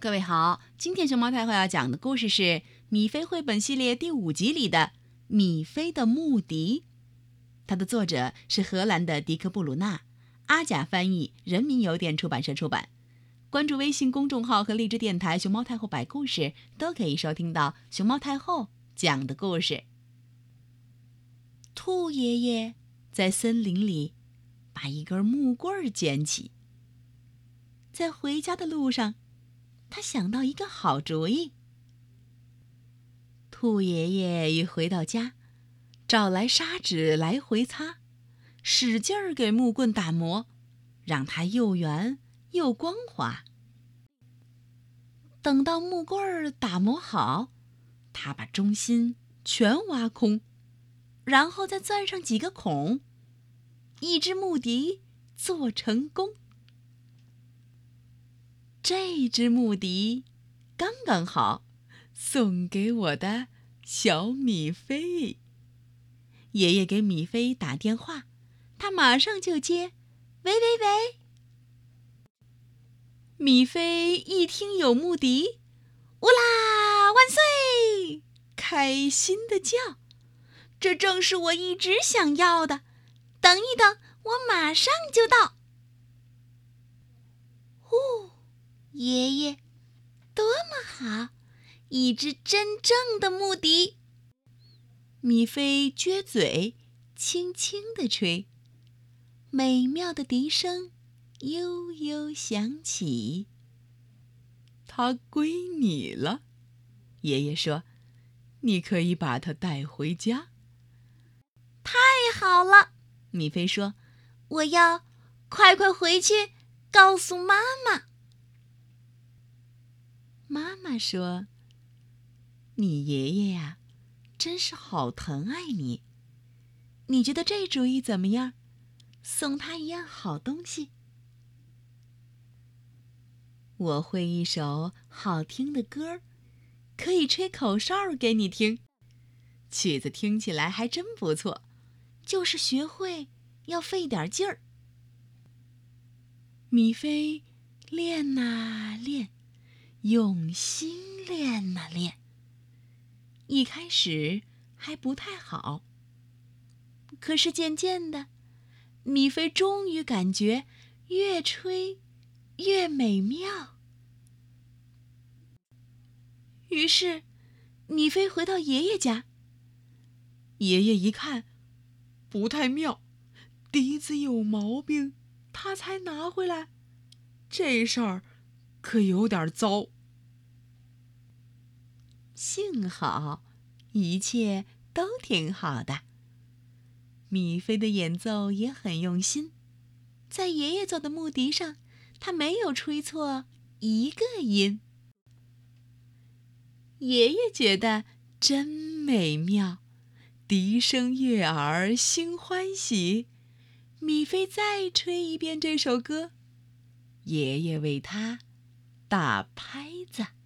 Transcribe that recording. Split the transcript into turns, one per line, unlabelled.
各位好，今天熊猫太后要讲的故事是《米菲绘本系列》第五集里的《米菲的牧笛》，它的作者是荷兰的迪克·布鲁纳，阿甲翻译，人民邮电出版社出版。关注微信公众号和荔枝电台“熊猫太后摆故事”，都可以收听到熊猫太后讲的故事。兔爷爷在森林里把一根木棍捡起，在回家的路上。他想到一个好主意。兔爷爷一回到家，找来砂纸来回擦，使劲儿给木棍打磨，让它又圆又光滑。等到木棍儿打磨好，他把中心全挖空，然后再钻上几个孔，一只木笛做成功。这只木笛刚刚好，送给我的小米菲。爷爷给米菲打电话，他马上就接。喂喂喂！米菲一听有木笛，乌啦万岁，开心的叫。这正是我一直想要的。等一等，我马上就到。爷爷，多么好！一只真正的木笛。米菲撅嘴，轻轻地吹，美妙的笛声悠悠响起。它归你了，爷爷说：“你可以把它带回家。”太好了，米菲说：“我要快快回去告诉妈妈。”妈妈说：“你爷爷呀，真是好疼爱你。你觉得这主意怎么样？送他一样好东西。我会一首好听的歌，可以吹口哨给你听。曲子听起来还真不错，就是学会要费点劲儿。米菲练呐练。”用心练呐练，一开始还不太好。可是渐渐的，米菲终于感觉越吹越美妙。于是，米菲回到爷爷家。爷爷一看，不太妙，笛子有毛病，他才拿回来。这事儿。可有点糟。幸好，一切都挺好的。米菲的演奏也很用心，在爷爷做的木笛上，他没有吹错一个音。爷爷觉得真美妙，笛声悦耳，心欢喜。米菲再吹一遍这首歌，爷爷为他。打拍子。